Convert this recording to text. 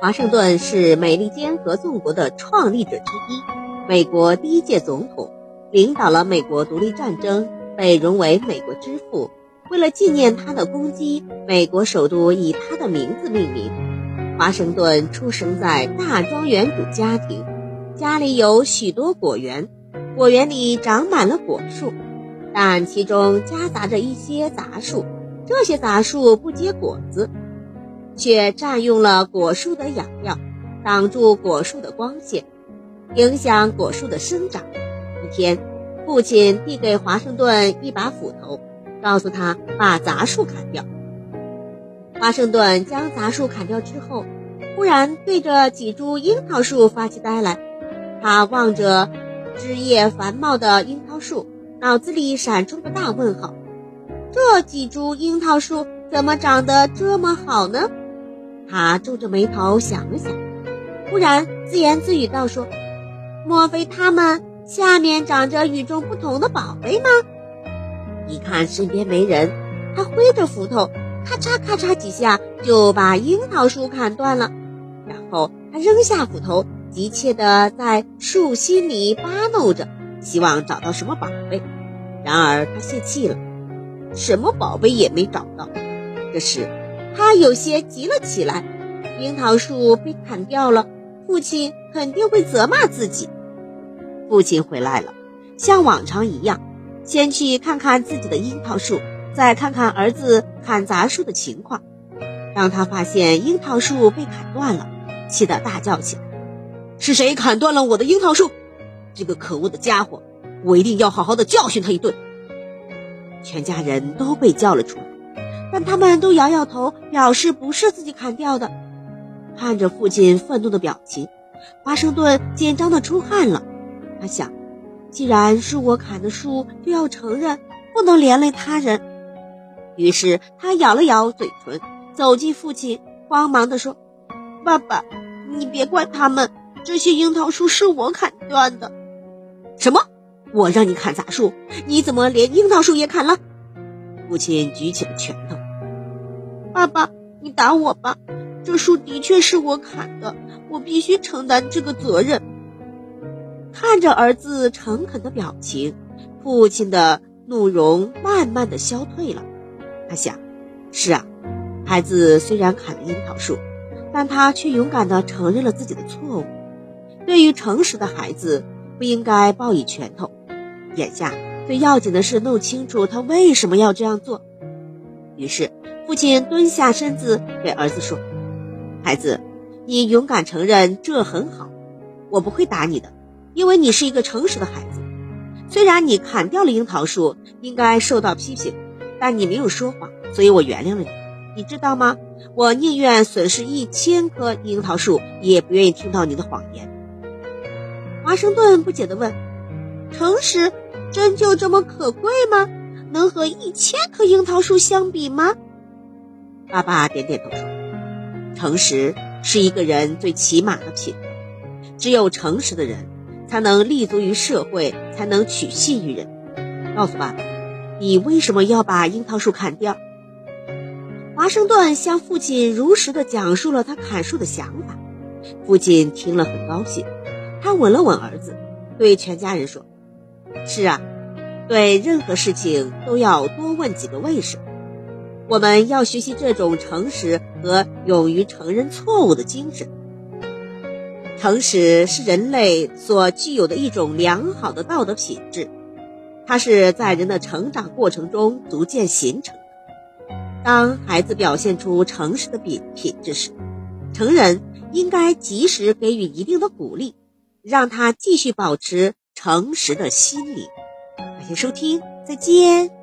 华盛顿是美利坚合众国的创立者之一，美国第一届总统，领导了美国独立战争，被荣为美国之父。为了纪念他的功绩，美国首都以他的名字命名。华盛顿出生在大庄园主家庭，家里有许多果园，果园里长满了果树，但其中夹杂着一些杂树，这些杂树不结果子。却占用了果树的养料，挡住果树的光线，影响果树的生长。一天，父亲递给华盛顿一把斧头，告诉他把杂树砍掉。华盛顿将杂树砍掉之后，忽然对着几株樱桃树发起呆来。他望着枝叶繁茂的樱桃树，脑子里闪出个大问号：这几株樱桃树怎么长得这么好呢？他皱着眉头想了想，忽然自言自语道：“说，莫非他们下面长着与众不同的宝贝吗？”一看身边没人，他挥着斧头，咔嚓咔嚓几下就把樱桃树砍断了。然后他扔下斧头，急切地在树心里扒弄着，希望找到什么宝贝。然而他泄气了，什么宝贝也没找到。这时。他有些急了起来，樱桃树被砍掉了，父亲肯定会责骂自己。父亲回来了，像往常一样，先去看看自己的樱桃树，再看看儿子砍杂树的情况。当他发现樱桃树被砍断了，气得大叫起来：“是谁砍断了我的樱桃树？这个可恶的家伙！我一定要好好的教训他一顿！”全家人都被叫了出来。但他们都摇摇头，表示不是自己砍掉的。看着父亲愤怒的表情，华盛顿紧张的出汗了。他想，既然是我砍的树，就要承认，不能连累他人。于是他咬了咬嘴唇，走进父亲，慌忙地说：“爸爸，你别怪他们，这些樱桃树是我砍断的。”什么？我让你砍杂树，你怎么连樱桃树也砍了？父亲举起了拳头。爸爸，你打我吧！这树的确是我砍的，我必须承担这个责任。看着儿子诚恳的表情，父亲的怒容慢慢的消退了。他想：是啊，孩子虽然砍了樱桃树，但他却勇敢的承认了自己的错误。对于诚实的孩子，不应该报以拳头。眼下最要紧的是弄清楚他为什么要这样做。于是。父亲蹲下身子，对儿子说：“孩子，你勇敢承认，这很好。我不会打你的，因为你是一个诚实的孩子。虽然你砍掉了樱桃树，应该受到批评，但你没有说谎，所以我原谅了你。你知道吗？我宁愿损失一千棵樱桃树，也不愿意听到你的谎言。”华盛顿不解地问：“诚实真就这么可贵吗？能和一千棵樱桃树相比吗？”爸爸点点头说：“诚实是一个人最起码的品德。只有诚实的人，才能立足于社会，才能取信于人。”告诉爸爸，你为什么要把樱桃树砍掉？华盛顿向父亲如实的讲述了他砍树的想法。父亲听了很高兴，他吻了吻儿子，对全家人说：“是啊，对任何事情都要多问几个为什么。”我们要学习这种诚实和勇于承认错误的精神。诚实是人类所具有的一种良好的道德品质，它是在人的成长过程中逐渐形成的。当孩子表现出诚实的品品质时，成人应该及时给予一定的鼓励，让他继续保持诚实的心理。感谢收听，再见。